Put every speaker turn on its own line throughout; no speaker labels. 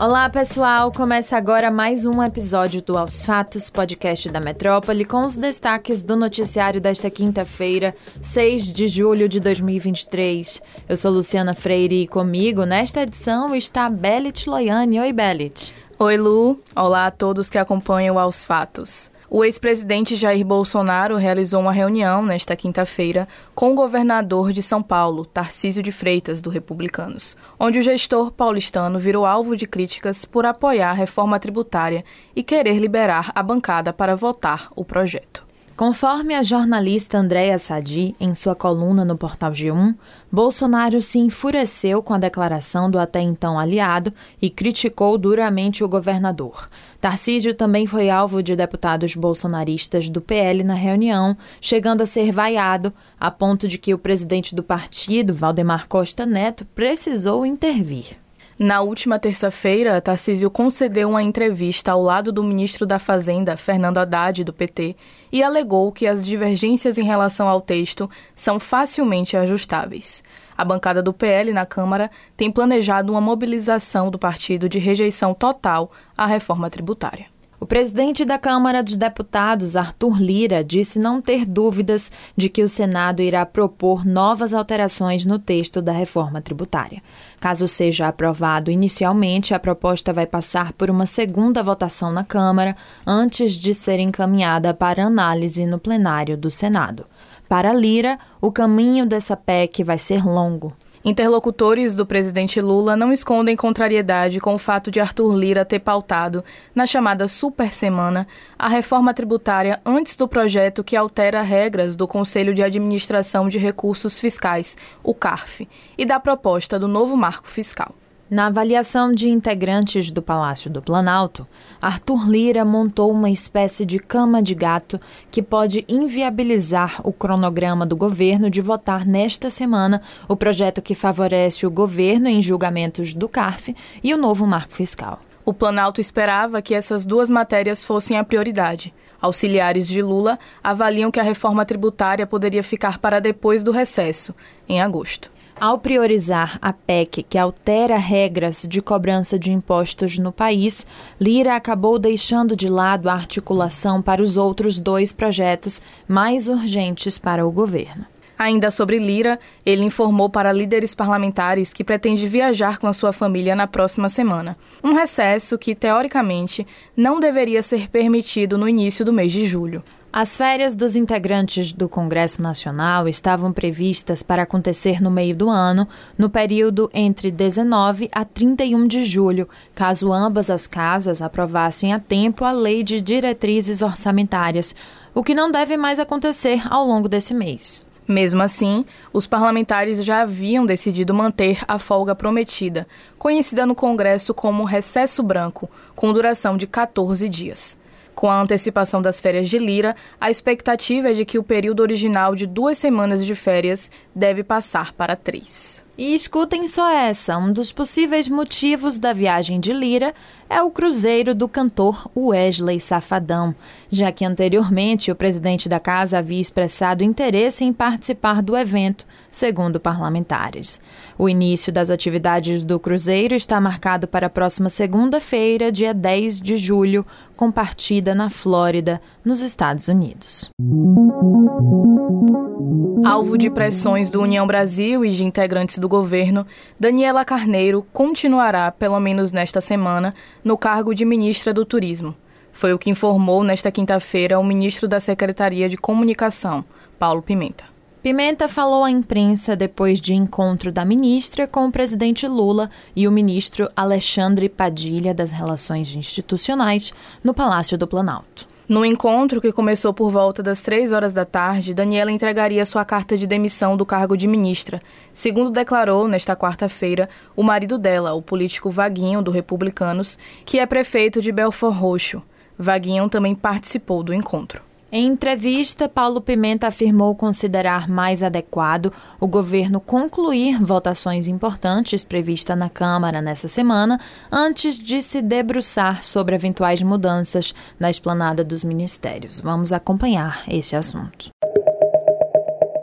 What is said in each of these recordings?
Olá, pessoal! Começa agora mais um episódio do Aos Fatos, podcast da Metrópole, com os destaques do noticiário desta quinta-feira, 6 de julho de 2023. Eu sou Luciana Freire e comigo, nesta edição, está Belit Loiane. Oi, Belit.
Oi, Lu. Olá a todos que acompanham Aos Fatos. O ex-presidente Jair Bolsonaro realizou uma reunião nesta quinta-feira com o governador de São Paulo, Tarcísio de Freitas, do Republicanos, onde o gestor paulistano virou alvo de críticas por apoiar a reforma tributária e querer liberar a bancada para votar o projeto.
Conforme a jornalista Andréa Sadi, em sua coluna no Portal G1, Bolsonaro se enfureceu com a declaração do até então aliado e criticou duramente o governador. Tarcísio também foi alvo de deputados bolsonaristas do PL na reunião, chegando a ser vaiado, a ponto de que o presidente do partido, Valdemar Costa Neto, precisou intervir.
Na última terça-feira, Tarcísio concedeu uma entrevista ao lado do ministro da Fazenda, Fernando Haddad, do PT, e alegou que as divergências em relação ao texto são facilmente ajustáveis. A bancada do PL na Câmara tem planejado uma mobilização do partido de rejeição total à reforma tributária.
O presidente da Câmara dos Deputados, Arthur Lira, disse não ter dúvidas de que o Senado irá propor novas alterações no texto da reforma tributária. Caso seja aprovado inicialmente, a proposta vai passar por uma segunda votação na Câmara antes de ser encaminhada para análise no plenário do Senado. Para Lira, o caminho dessa PEC vai ser longo.
Interlocutores do presidente Lula não escondem contrariedade com o fato de Arthur Lira ter pautado, na chamada Super Semana, a reforma tributária antes do projeto que altera regras do Conselho de Administração de Recursos Fiscais, o CARF, e da proposta do novo marco fiscal.
Na avaliação de integrantes do Palácio do Planalto, Arthur Lira montou uma espécie de cama de gato que pode inviabilizar o cronograma do governo de votar nesta semana o projeto que favorece o governo em julgamentos do CARF e o novo marco fiscal.
O Planalto esperava que essas duas matérias fossem a prioridade. Auxiliares de Lula avaliam que a reforma tributária poderia ficar para depois do recesso, em agosto.
Ao priorizar a PEC, que altera regras de cobrança de impostos no país, Lira acabou deixando de lado a articulação para os outros dois projetos mais urgentes para o governo.
Ainda sobre Lira, ele informou para líderes parlamentares que pretende viajar com a sua família na próxima semana. Um recesso que, teoricamente, não deveria ser permitido no início do mês de julho.
As férias dos integrantes do Congresso Nacional estavam previstas para acontecer no meio do ano, no período entre 19 a 31 de julho, caso ambas as casas aprovassem a tempo a Lei de Diretrizes Orçamentárias, o que não deve mais acontecer ao longo desse mês.
Mesmo assim, os parlamentares já haviam decidido manter a folga prometida, conhecida no Congresso como recesso branco, com duração de 14 dias. Com a antecipação das férias de Lira, a expectativa é de que o período original de duas semanas de férias deve passar para três.
E escutem só essa: um dos possíveis motivos da viagem de Lira é o cruzeiro do cantor Wesley Safadão, já que anteriormente o presidente da casa havia expressado interesse em participar do evento segundo parlamentares. O início das atividades do Cruzeiro está marcado para a próxima segunda-feira, dia 10 de julho, com partida na Flórida, nos Estados Unidos.
Alvo de pressões do União Brasil e de integrantes do governo, Daniela Carneiro continuará, pelo menos nesta semana, no cargo de ministra do Turismo. Foi o que informou nesta quinta-feira o ministro da Secretaria de Comunicação, Paulo Pimenta.
Pimenta falou à imprensa depois de encontro da ministra com o presidente Lula e o ministro Alexandre Padilha das Relações Institucionais no Palácio do Planalto.
No encontro, que começou por volta das três horas da tarde, Daniela entregaria sua carta de demissão do cargo de ministra, segundo declarou, nesta quarta-feira, o marido dela, o político Vaguinho, do Republicanos, que é prefeito de Belfort Roxo. Vaguinho também participou do encontro.
Em entrevista, Paulo Pimenta afirmou considerar mais adequado o governo concluir votações importantes previstas na Câmara nessa semana, antes de se debruçar sobre eventuais mudanças na esplanada dos ministérios. Vamos acompanhar esse assunto.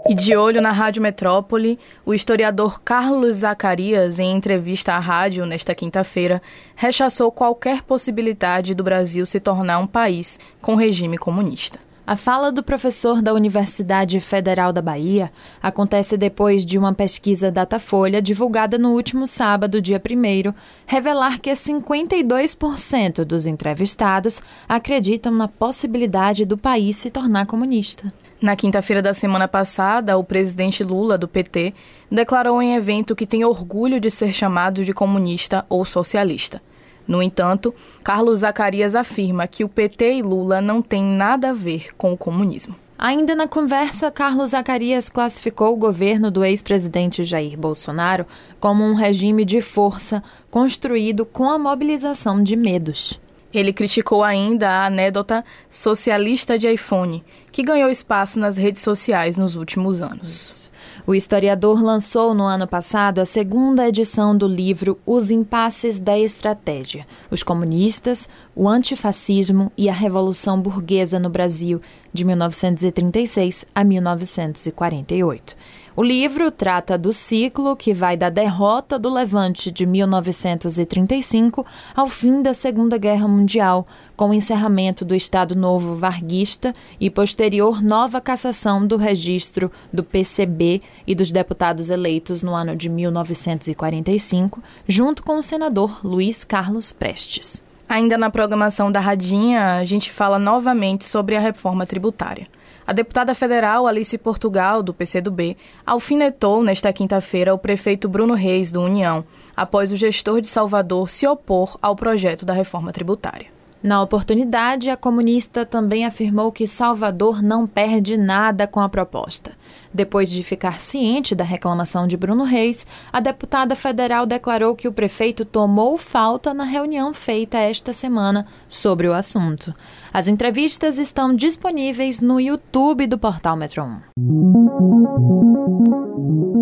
E de olho na Rádio Metrópole, o historiador Carlos Zacarias, em entrevista à rádio nesta quinta-feira, rechaçou qualquer possibilidade do Brasil se tornar um país com regime comunista.
A fala do professor da Universidade Federal da Bahia acontece depois de uma pesquisa Datafolha divulgada no último sábado, dia 1, revelar que 52% dos entrevistados acreditam na possibilidade do país se tornar comunista.
Na quinta-feira da semana passada, o presidente Lula, do PT, declarou em evento que tem orgulho de ser chamado de comunista ou socialista. No entanto, Carlos Zacarias afirma que o PT e Lula não têm nada a ver com o comunismo.
Ainda na conversa, Carlos Zacarias classificou o governo do ex-presidente Jair Bolsonaro como um regime de força construído com a mobilização de medos.
Ele criticou ainda a anedota socialista de iPhone, que ganhou espaço nas redes sociais nos últimos anos.
O historiador lançou no ano passado a segunda edição do livro Os Impasses da Estratégia: Os Comunistas, o Antifascismo e a Revolução Burguesa no Brasil, de 1936 a 1948. O livro trata do ciclo que vai da derrota do Levante de 1935 ao fim da Segunda Guerra Mundial, com o encerramento do Estado Novo Varguista e posterior nova cassação do registro do PCB e dos deputados eleitos no ano de 1945, junto com o senador Luiz Carlos Prestes.
Ainda na programação da Radinha, a gente fala novamente sobre a reforma tributária. A deputada federal Alice Portugal, do PCdoB, alfinetou nesta quinta-feira o prefeito Bruno Reis, do União, após o gestor de Salvador se opor ao projeto da reforma tributária.
Na oportunidade, a comunista também afirmou que Salvador não perde nada com a proposta. Depois de ficar ciente da reclamação de Bruno Reis, a deputada federal declarou que o prefeito tomou falta na reunião feita esta semana sobre o assunto. As entrevistas estão disponíveis no YouTube do portal Metro
1.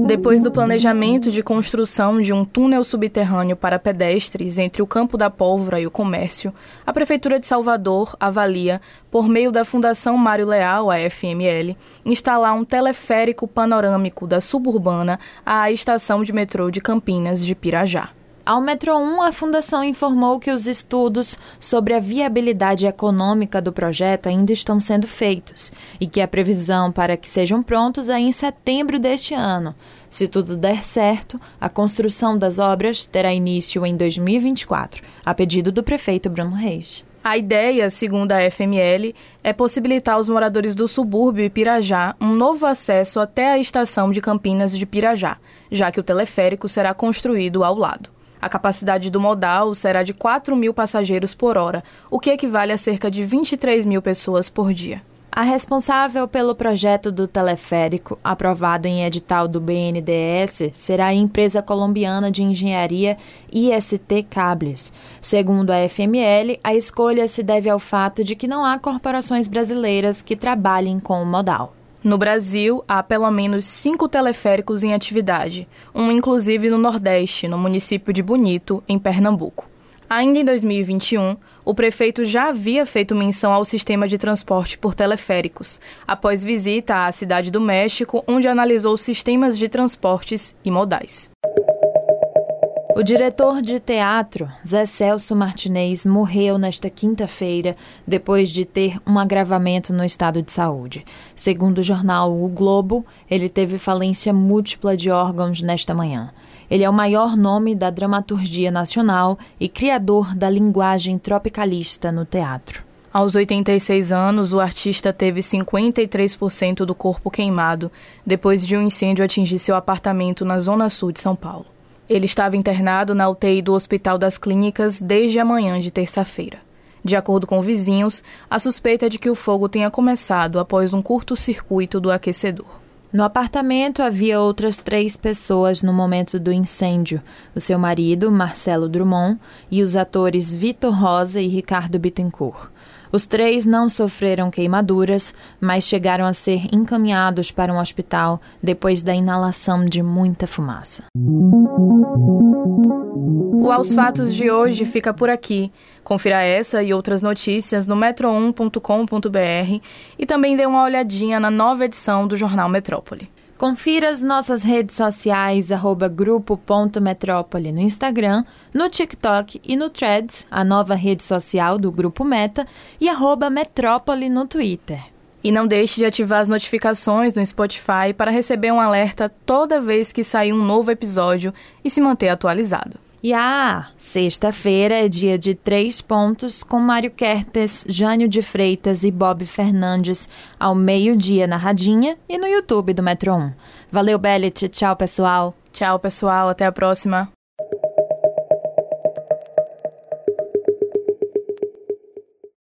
Depois do planejamento de construção de um túnel subterrâneo para pedestres entre o Campo da Pólvora e o Comércio, a Prefeitura de Salvador avalia, por meio da Fundação Mário Leal, a FML, instalar um teleférico panorâmico da suburbana à estação de metrô de Campinas de Pirajá.
Ao Metro 1, a Fundação informou que os estudos sobre a viabilidade econômica do projeto ainda estão sendo feitos e que a previsão para que sejam prontos é em setembro deste ano. Se tudo der certo, a construção das obras terá início em 2024, a pedido do prefeito Bruno Reis.
A ideia, segundo a FML, é possibilitar aos moradores do subúrbio e Pirajá um novo acesso até a estação de Campinas de Pirajá, já que o teleférico será construído ao lado. A capacidade do modal será de 4 mil passageiros por hora, o que equivale a cerca de 23 mil pessoas por dia.
A responsável pelo projeto do teleférico, aprovado em edital do BNDES, será a empresa colombiana de engenharia IST Cables. Segundo a FML, a escolha se deve ao fato de que não há corporações brasileiras que trabalhem com o modal.
No Brasil, há pelo menos cinco teleféricos em atividade, um inclusive no Nordeste, no município de Bonito, em Pernambuco. Ainda em 2021, o prefeito já havia feito menção ao sistema de transporte por teleféricos, após visita à Cidade do México, onde analisou sistemas de transportes e modais.
O diretor de teatro, Zé Celso Martinez, morreu nesta quinta-feira depois de ter um agravamento no estado de saúde. Segundo o jornal O Globo, ele teve falência múltipla de órgãos nesta manhã. Ele é o maior nome da dramaturgia nacional e criador da linguagem tropicalista no teatro.
Aos 86 anos, o artista teve 53% do corpo queimado depois de um incêndio atingir seu apartamento na zona sul de São Paulo. Ele estava internado na UTI do Hospital das Clínicas desde a manhã de terça-feira. De acordo com vizinhos, a suspeita é de que o fogo tenha começado após um curto-circuito do aquecedor.
No apartamento havia outras três pessoas no momento do incêndio: o seu marido, Marcelo Drummond, e os atores Vitor Rosa e Ricardo Bittencourt. Os três não sofreram queimaduras, mas chegaram a ser encaminhados para um hospital depois da inalação de muita fumaça.
O Aos Fatos de hoje fica por aqui. Confira essa e outras notícias no metro1.com.br e também dê uma olhadinha na nova edição do Jornal Metrópole.
Confira as nossas redes sociais, arroba grupo.metrópole no Instagram, no TikTok e no Threads, a nova rede social do Grupo Meta, e arroba Metrópole no Twitter.
E não deixe de ativar as notificações no Spotify para receber um alerta toda vez que sair um novo episódio e se manter atualizado.
E ah, sexta-feira é dia de três pontos com Mário Kertes, Jânio de Freitas e Bob Fernandes ao meio-dia na Radinha e no YouTube do Metro 1. Valeu, Bellet. Tchau, pessoal.
Tchau, pessoal. Até a próxima.